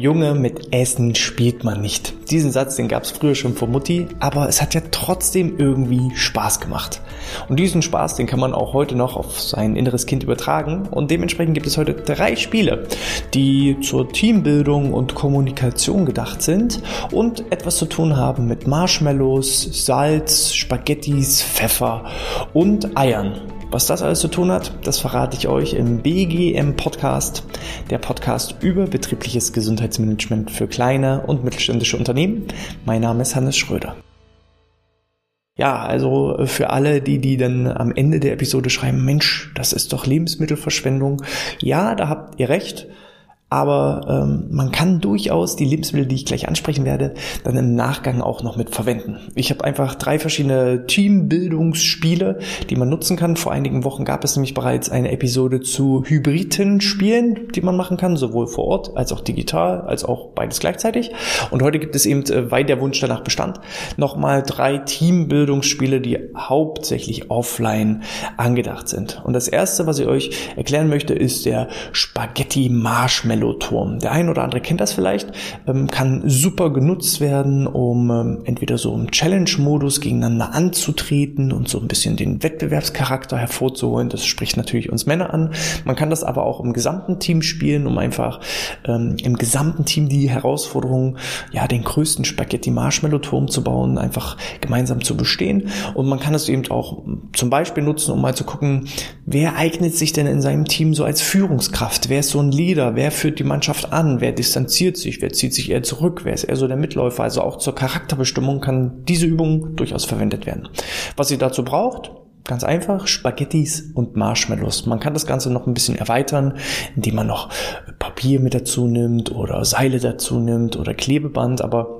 Junge, mit Essen spielt man nicht. Diesen Satz, den gab es früher schon von Mutti, aber es hat ja trotzdem irgendwie Spaß gemacht. Und diesen Spaß, den kann man auch heute noch auf sein inneres Kind übertragen. Und dementsprechend gibt es heute drei Spiele, die zur Teambildung und Kommunikation gedacht sind und etwas zu tun haben mit Marshmallows, Salz, Spaghettis, Pfeffer und Eiern. Was das alles zu tun hat, das verrate ich euch im BGM Podcast, der Podcast über betriebliches Gesundheitsmanagement für kleine und mittelständische Unternehmen. Mein Name ist Hannes Schröder. Ja, also für alle, die, die dann am Ende der Episode schreiben, Mensch, das ist doch Lebensmittelverschwendung. Ja, da habt ihr recht. Aber ähm, man kann durchaus die Lebensmittel, die ich gleich ansprechen werde, dann im Nachgang auch noch mit verwenden. Ich habe einfach drei verschiedene Teambildungsspiele, die man nutzen kann. Vor einigen Wochen gab es nämlich bereits eine Episode zu hybriden Spielen, die man machen kann, sowohl vor Ort als auch digital, als auch beides gleichzeitig. Und heute gibt es eben, äh, weil der Wunsch danach bestand, nochmal drei Teambildungsspiele, die hauptsächlich offline angedacht sind. Und das erste, was ich euch erklären möchte, ist der Spaghetti Marshmallow Marshmallow-Turm. Der ein oder andere kennt das vielleicht, ähm, kann super genutzt werden, um ähm, entweder so im Challenge-Modus gegeneinander anzutreten und so ein bisschen den Wettbewerbscharakter hervorzuholen. Das spricht natürlich uns Männer an. Man kann das aber auch im gesamten Team spielen, um einfach ähm, im gesamten Team die Herausforderung, ja, den größten Spaghetti-Marshmallow-Turm zu bauen, einfach gemeinsam zu bestehen. Und man kann es eben auch zum Beispiel nutzen, um mal zu gucken, wer eignet sich denn in seinem Team so als Führungskraft? Wer ist so ein Leader? Wer führt die Mannschaft an? Wer distanziert sich? Wer zieht sich eher zurück? Wer ist eher so der Mitläufer? Also auch zur Charakterbestimmung kann diese Übung durchaus verwendet werden. Was ihr dazu braucht, Ganz einfach, Spaghettis und Marshmallows. Man kann das Ganze noch ein bisschen erweitern, indem man noch Papier mit dazu nimmt oder Seile dazu nimmt oder Klebeband, aber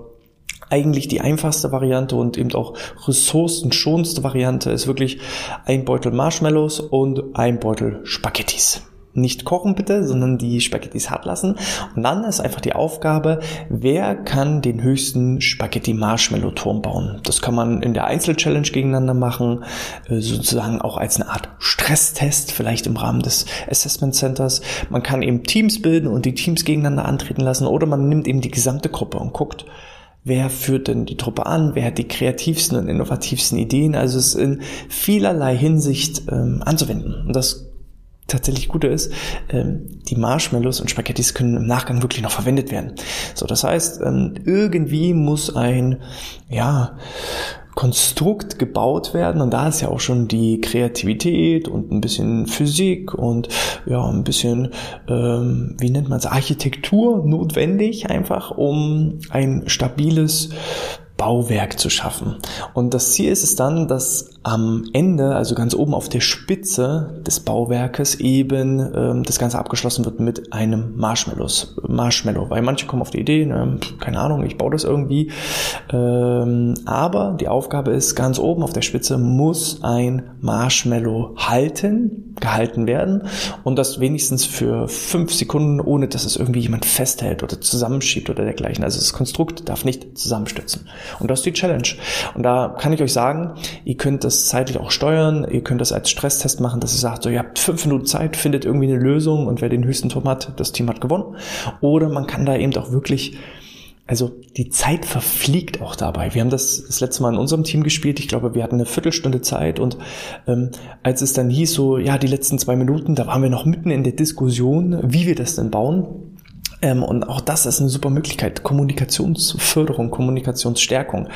eigentlich die einfachste Variante und eben auch ressourcenschonendste Variante ist wirklich ein Beutel Marshmallows und ein Beutel Spaghettis nicht kochen bitte, sondern die Spaghettis hart lassen. Und dann ist einfach die Aufgabe, wer kann den höchsten Spaghetti Marshmallow Turm bauen. Das kann man in der Einzelchallenge gegeneinander machen, äh, sozusagen auch als eine Art Stresstest, vielleicht im Rahmen des Assessment Centers. Man kann eben Teams bilden und die Teams gegeneinander antreten lassen oder man nimmt eben die gesamte Gruppe und guckt, Wer führt denn die Truppe an? Wer hat die kreativsten und innovativsten Ideen? Also es ist in vielerlei Hinsicht ähm, anzuwenden. Und das tatsächlich Gute ist, ähm, die Marshmallows und Spaghettis können im Nachgang wirklich noch verwendet werden. So, das heißt, ähm, irgendwie muss ein, ja, Konstrukt gebaut werden. Und da ist ja auch schon die Kreativität und ein bisschen Physik und ja ein bisschen ähm, wie nennt man es Architektur notwendig einfach um ein stabiles Bauwerk zu schaffen. Und das Ziel ist es dann, dass am Ende, also ganz oben auf der Spitze des Bauwerkes eben ähm, das Ganze abgeschlossen wird mit einem Marshmallows, Marshmallow. Weil manche kommen auf die Idee, ne, keine Ahnung, ich baue das irgendwie. Ähm, aber die Aufgabe ist, ganz oben auf der Spitze muss ein Marshmallow halten, gehalten werden und das wenigstens für fünf Sekunden, ohne dass es irgendwie jemand festhält oder zusammenschiebt oder dergleichen. Also das Konstrukt darf nicht zusammenstürzen. Und das ist die Challenge. Und da kann ich euch sagen, ihr könnt das zeitlich auch steuern, ihr könnt das als Stresstest machen, dass ihr sagt, so ihr habt fünf Minuten Zeit, findet irgendwie eine Lösung und wer den höchsten Turm hat, das Team hat gewonnen. Oder man kann da eben auch wirklich also die Zeit verfliegt auch dabei. Wir haben das das letzte Mal in unserem Team gespielt. Ich glaube, wir hatten eine Viertelstunde Zeit und ähm, als es dann hieß so, ja, die letzten zwei Minuten, da waren wir noch mitten in der Diskussion, wie wir das denn bauen. Ähm, und auch das ist eine super Möglichkeit. Kommunikationsförderung, Kommunikationsstärkung.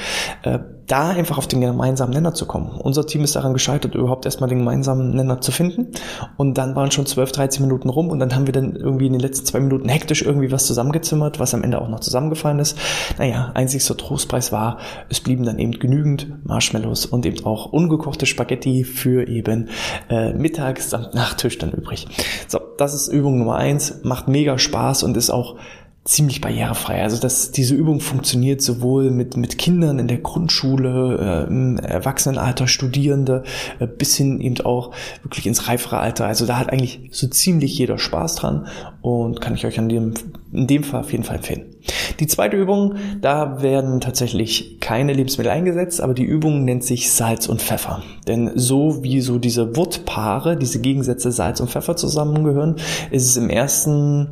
Äh, da einfach auf den gemeinsamen Nenner zu kommen. Unser Team ist daran gescheitert, überhaupt erstmal den gemeinsamen Nenner zu finden. Und dann waren schon 12, 13 Minuten rum und dann haben wir dann irgendwie in den letzten zwei Minuten hektisch irgendwie was zusammengezimmert, was am Ende auch noch zusammengefallen ist. Naja, einzigster Trostpreis war, es blieben dann eben genügend Marshmallows und eben auch ungekochte Spaghetti für eben äh, Mittags- samt Nachtisch dann übrig. So, das ist Übung Nummer eins, macht mega Spaß und ist auch ziemlich barrierefrei. Also dass diese Übung funktioniert sowohl mit, mit Kindern in der Grundschule, äh, im Erwachsenenalter, Studierende, äh, bis hin eben auch wirklich ins reifere Alter. Also da hat eigentlich so ziemlich jeder Spaß dran und kann ich euch an dem in dem Fall auf jeden Fall empfehlen. Die zweite Übung, da werden tatsächlich keine Lebensmittel eingesetzt, aber die Übung nennt sich Salz und Pfeffer. Denn so wie so diese Wortpaare, diese Gegensätze Salz und Pfeffer zusammengehören, ist es im ersten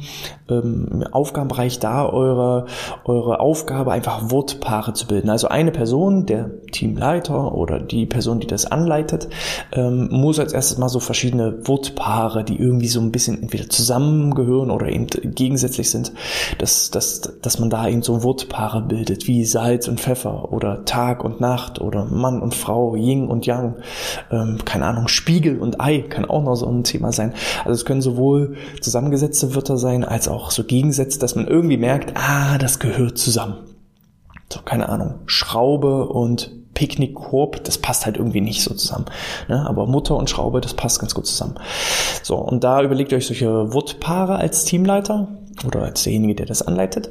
ähm, Aufgabenbereich da eure, eure Aufgabe, einfach Wortpaare zu bilden. Also eine Person, der Teamleiter oder die Person, die das anleitet, ähm, muss als erstes mal so verschiedene Wortpaare, die irgendwie so ein bisschen entweder zusammengehören oder eben gegensätzlich sind, dass, dass, dass man da eben so Wortpaare bildet, wie Salz und Pfeffer oder Tag und Nacht oder Mann und Frau, Yin und Yang, ähm, keine Ahnung, Spiegel und Ei kann auch noch so ein Thema sein. Also es können sowohl zusammengesetzte Wörter sein, als auch so Gegensätze, dass man irgendwie merkt, ah, das gehört zusammen. So, keine Ahnung, Schraube und Picknickkorb, das passt halt irgendwie nicht so zusammen. Ne? Aber Mutter und Schraube, das passt ganz gut zusammen. So, und da überlegt ihr euch solche Wortpaare als Teamleiter oder als derjenige, der das anleitet.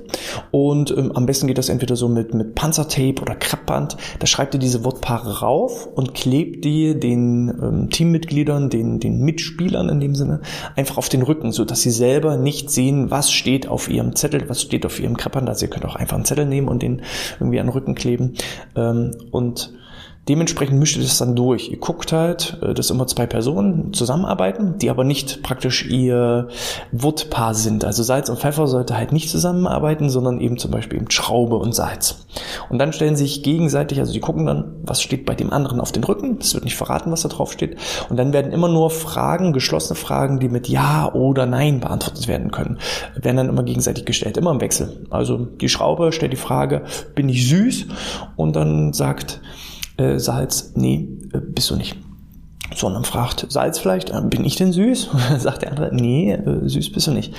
Und ähm, am besten geht das entweder so mit, mit Panzertape oder Kreppband. Da schreibt ihr diese Wortpaare rauf und klebt die den ähm, Teammitgliedern, den, den Mitspielern in dem Sinne, einfach auf den Rücken, so dass sie selber nicht sehen, was steht auf ihrem Zettel, was steht auf ihrem Kreppband. Also ihr könnt auch einfach einen Zettel nehmen und den irgendwie an den Rücken kleben. Ähm, und Dementsprechend mischt ihr das dann durch. Ihr guckt halt, äh, dass immer zwei Personen zusammenarbeiten, die aber nicht praktisch ihr Wortpaar sind. Also Salz und Pfeffer sollte halt nicht zusammenarbeiten, sondern eben zum Beispiel eben Schraube und Salz. Und dann stellen sie sich gegenseitig, also die gucken dann, was steht bei dem anderen auf den Rücken. Es wird nicht verraten, was da drauf steht. Und dann werden immer nur Fragen, geschlossene Fragen, die mit Ja oder Nein beantwortet werden können, werden dann immer gegenseitig gestellt, immer im Wechsel. Also die Schraube stellt die Frage, bin ich süß? Und dann sagt äh, Salz, nee, äh, bist du nicht. Sondern fragt Salz vielleicht, äh, bin ich denn süß? Sagt der andere, nee, süß bist du nicht.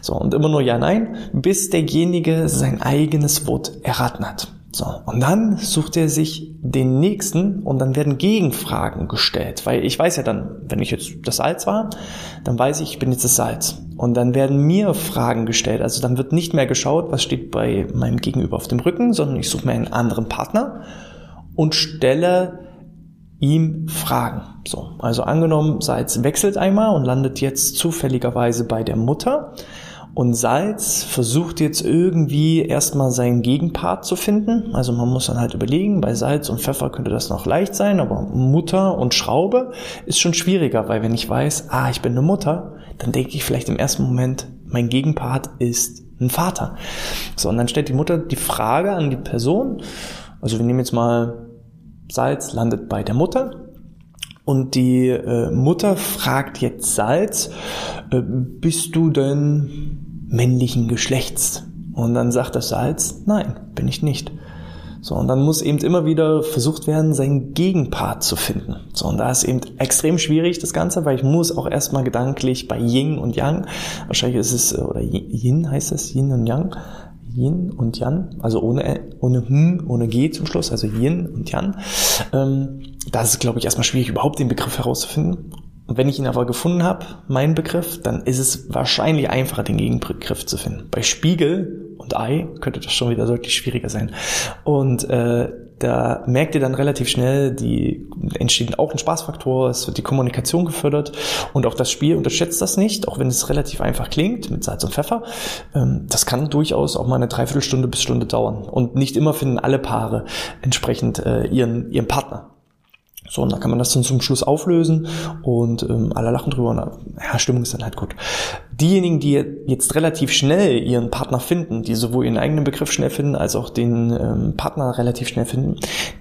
So, und immer nur ja, nein, bis derjenige sein eigenes Wort erraten hat. So, und dann sucht er sich den nächsten und dann werden Gegenfragen gestellt, weil ich weiß ja dann, wenn ich jetzt das Salz war, dann weiß ich, ich bin jetzt das Salz. Und dann werden mir Fragen gestellt. Also dann wird nicht mehr geschaut, was steht bei meinem Gegenüber auf dem Rücken, sondern ich suche mir einen anderen Partner und stelle ihm Fragen. So, also angenommen, Salz wechselt einmal und landet jetzt zufälligerweise bei der Mutter. Und Salz versucht jetzt irgendwie erstmal seinen Gegenpart zu finden. Also man muss dann halt überlegen, bei Salz und Pfeffer könnte das noch leicht sein, aber Mutter und Schraube ist schon schwieriger, weil wenn ich weiß, ah, ich bin eine Mutter, dann denke ich vielleicht im ersten Moment, mein Gegenpart ist ein Vater. So, und dann stellt die Mutter die Frage an die Person. Also wir nehmen jetzt mal Salz landet bei der Mutter. Und die äh, Mutter fragt jetzt Salz, äh, bist du denn männlichen Geschlechts? Und dann sagt das Salz, nein, bin ich nicht. So, und dann muss eben immer wieder versucht werden, seinen Gegenpart zu finden. So, und da ist eben extrem schwierig, das Ganze, weil ich muss auch erstmal gedanklich bei Yin und Yang, wahrscheinlich ist es, äh, oder Yin heißt es, Yin und Yang, Yin und Yan, also ohne, ohne Hm, ohne G zum Schluss, also Yin und Yan. Ähm, da ist glaube ich, erstmal schwierig, überhaupt den Begriff herauszufinden. Und wenn ich ihn aber gefunden habe, meinen Begriff, dann ist es wahrscheinlich einfacher, den Gegenbegriff zu finden. Bei Spiegel und Ei könnte das schon wieder deutlich schwieriger sein. Und äh, da merkt ihr dann relativ schnell, die entsteht auch ein Spaßfaktor, es wird die Kommunikation gefördert und auch das Spiel unterschätzt das nicht, auch wenn es relativ einfach klingt mit Salz und Pfeffer. Ähm, das kann durchaus auch mal eine Dreiviertelstunde bis Stunde dauern und nicht immer finden alle Paare entsprechend äh, ihren, ihren Partner. So, und dann kann man das dann zum Schluss auflösen und ähm, alle lachen drüber und ja, Stimmung ist dann halt gut diejenigen, die jetzt relativ schnell ihren Partner finden, die sowohl ihren eigenen Begriff schnell finden, als auch den ähm, Partner relativ schnell finden,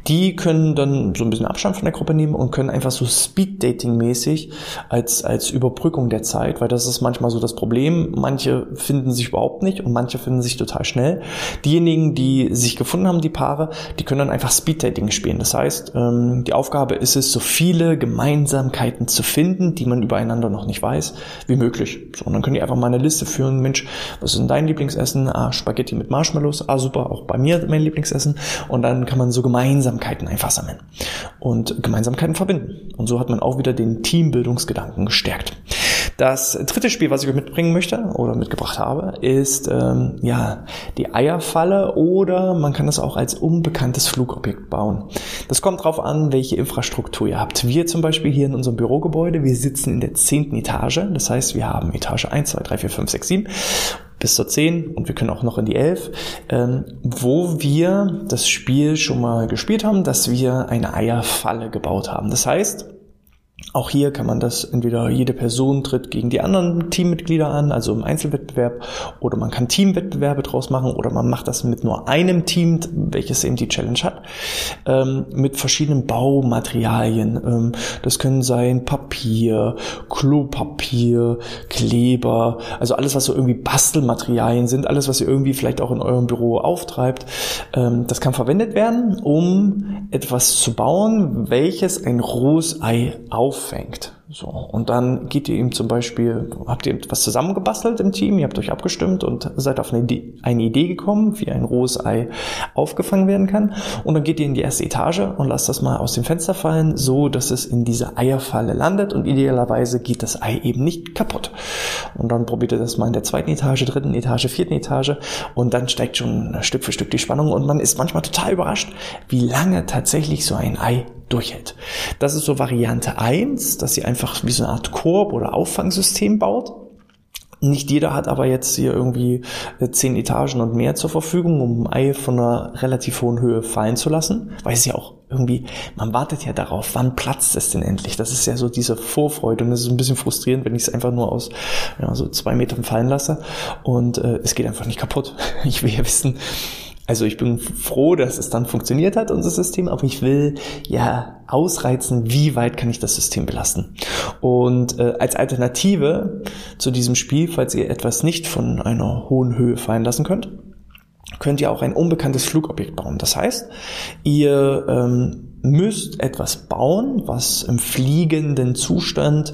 die können dann so ein bisschen Abstand von der Gruppe nehmen und können einfach so Speed-Dating-mäßig als, als Überbrückung der Zeit, weil das ist manchmal so das Problem. Manche finden sich überhaupt nicht und manche finden sich total schnell. Diejenigen, die sich gefunden haben, die Paare, die können dann einfach Speed-Dating spielen. Das heißt, ähm, die Aufgabe ist es, so viele Gemeinsamkeiten zu finden, die man übereinander noch nicht weiß, wie möglich. So, und dann können die einfach mal eine Liste führen, Mensch, was ist denn dein Lieblingsessen? Ah, Spaghetti mit Marshmallows, ah super, auch bei mir mein Lieblingsessen. Und dann kann man so Gemeinsamkeiten einfach sammeln und Gemeinsamkeiten verbinden. Und so hat man auch wieder den Teambildungsgedanken gestärkt. Das dritte Spiel, was ich euch mitbringen möchte oder mitgebracht habe, ist ähm, ja die Eierfalle oder man kann das auch als unbekanntes Flugobjekt bauen. Das kommt drauf an, welche Infrastruktur ihr habt. Wir zum Beispiel hier in unserem Bürogebäude, wir sitzen in der zehnten Etage. Das heißt, wir haben Etage 1, 2, 3, 4, 5, 6, 7 bis zur 10 und wir können auch noch in die 11, ähm, wo wir das Spiel schon mal gespielt haben, dass wir eine Eierfalle gebaut haben. Das heißt, auch hier kann man das entweder jede Person tritt gegen die anderen Teammitglieder an, also im Einzelwettbewerb, oder man kann Teamwettbewerbe draus machen, oder man macht das mit nur einem Team, welches eben die Challenge hat, ähm, mit verschiedenen Baumaterialien. Ähm, das können sein Papier, Klopapier, Kleber, also alles, was so irgendwie Bastelmaterialien sind, alles, was ihr irgendwie vielleicht auch in eurem Büro auftreibt. Ähm, das kann verwendet werden, um etwas zu bauen, welches ein rohes Ei auf auffängt. So. Und dann geht ihr ihm zum Beispiel, habt ihr etwas zusammengebastelt im Team, ihr habt euch abgestimmt und seid auf eine Idee, eine Idee gekommen, wie ein rohes Ei aufgefangen werden kann. Und dann geht ihr in die erste Etage und lasst das mal aus dem Fenster fallen, so dass es in diese Eierfalle landet und idealerweise geht das Ei eben nicht kaputt. Und dann probiert ihr das mal in der zweiten Etage, dritten Etage, vierten Etage und dann steigt schon Stück für Stück die Spannung und man ist manchmal total überrascht, wie lange tatsächlich so ein Ei durchhält. Das ist so Variante eins, dass sie einfach wie so eine Art Korb oder Auffangsystem baut. Nicht jeder hat aber jetzt hier irgendwie äh, zehn Etagen und mehr zur Verfügung, um ein Ei von einer relativ hohen Höhe fallen zu lassen. Weil es ja auch irgendwie, man wartet ja darauf, wann platzt es denn endlich? Das ist ja so diese Vorfreude und es ist ein bisschen frustrierend, wenn ich es einfach nur aus ja, so zwei Metern fallen lasse und äh, es geht einfach nicht kaputt. Ich will ja wissen, also ich bin froh, dass es dann funktioniert hat, unser System, aber ich will ja ausreizen, wie weit kann ich das System belasten. Und äh, als Alternative zu diesem Spiel, falls ihr etwas nicht von einer hohen Höhe fallen lassen könnt, könnt ihr auch ein unbekanntes Flugobjekt bauen. Das heißt, ihr ähm, müsst etwas bauen, was im fliegenden Zustand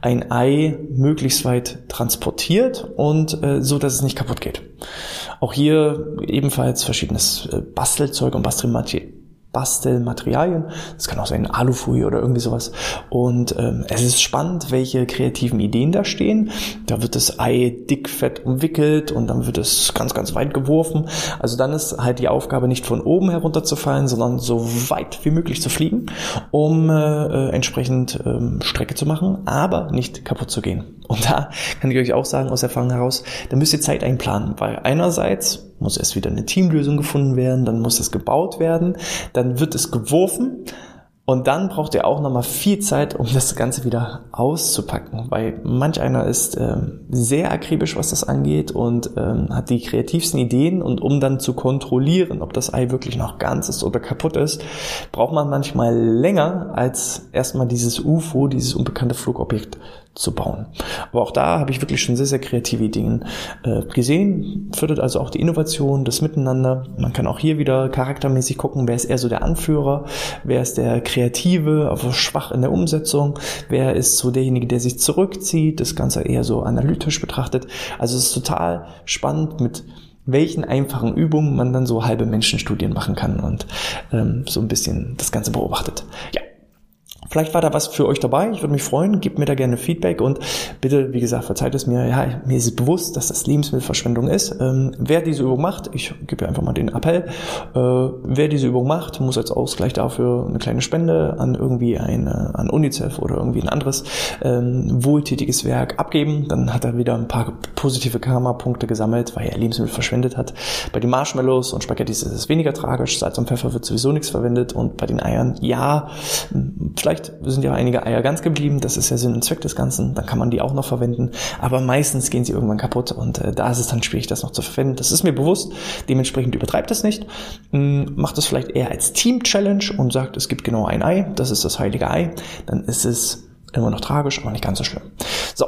ein Ei möglichst weit transportiert und äh, so, dass es nicht kaputt geht. Auch hier ebenfalls verschiedenes äh, Bastelzeug und Bastelmaterial Bastelmaterialien. Das kann auch sein Alufolie oder irgendwie sowas. Und ähm, es ist spannend, welche kreativen Ideen da stehen. Da wird das Ei dickfett umwickelt und dann wird es ganz, ganz weit geworfen. Also dann ist halt die Aufgabe nicht von oben herunterzufallen, sondern so weit wie möglich zu fliegen, um äh, entsprechend ähm, Strecke zu machen, aber nicht kaputt zu gehen. Und da kann ich euch auch sagen, aus Erfahrung heraus, da müsst ihr Zeit einplanen, weil einerseits muss erst wieder eine Teamlösung gefunden werden, dann muss es gebaut werden, dann wird es geworfen und dann braucht ihr auch nochmal viel Zeit, um das Ganze wieder auszupacken, weil manch einer ist ähm, sehr akribisch, was das angeht und ähm, hat die kreativsten Ideen und um dann zu kontrollieren, ob das Ei wirklich noch ganz ist oder kaputt ist, braucht man manchmal länger als erstmal dieses UFO, dieses unbekannte Flugobjekt zu bauen. Aber auch da habe ich wirklich schon sehr, sehr kreative Ideen äh, gesehen. Fördert also auch die Innovation, das Miteinander. Man kann auch hier wieder charaktermäßig gucken, wer ist eher so der Anführer, wer ist der Kreative, aber schwach in der Umsetzung, wer ist so derjenige, der sich zurückzieht, das Ganze eher so analytisch betrachtet. Also es ist total spannend mit welchen einfachen Übungen man dann so halbe Menschenstudien machen kann und ähm, so ein bisschen das Ganze beobachtet. Ja, Vielleicht war da was für euch dabei. Ich würde mich freuen. Gebt mir da gerne Feedback und bitte, wie gesagt, verzeiht es mir. Ja, mir ist bewusst, dass das Lebensmittelverschwendung ist. Ähm, wer diese Übung macht, ich gebe einfach mal den Appell, äh, wer diese Übung macht, muss als Ausgleich dafür eine kleine Spende an irgendwie eine, an UNICEF oder irgendwie ein anderes ähm, wohltätiges Werk abgeben. Dann hat er wieder ein paar positive Karma-Punkte gesammelt, weil er Lebensmittel verschwendet hat. Bei den Marshmallows und Spaghettis ist es weniger tragisch. Salz und Pfeffer wird sowieso nichts verwendet und bei den Eiern, ja, vielleicht sind ja einige Eier ganz geblieben, das ist ja Sinn und Zweck des Ganzen, dann kann man die auch noch verwenden, aber meistens gehen sie irgendwann kaputt und äh, da ist es dann schwierig, das noch zu verwenden. Das ist mir bewusst, dementsprechend übertreibt es nicht, hm, macht es vielleicht eher als Team-Challenge und sagt, es gibt genau ein Ei, das ist das heilige Ei, dann ist es immer noch tragisch, aber nicht ganz so schlimm. So,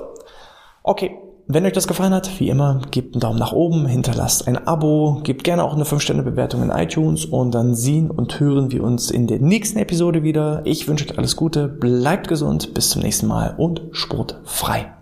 okay, wenn euch das gefallen hat, wie immer, gebt einen Daumen nach oben, hinterlasst ein Abo, gebt gerne auch eine 5-Sterne-Bewertung in iTunes und dann sehen und hören wir uns in der nächsten Episode wieder. Ich wünsche euch alles Gute, bleibt gesund, bis zum nächsten Mal und sportfrei.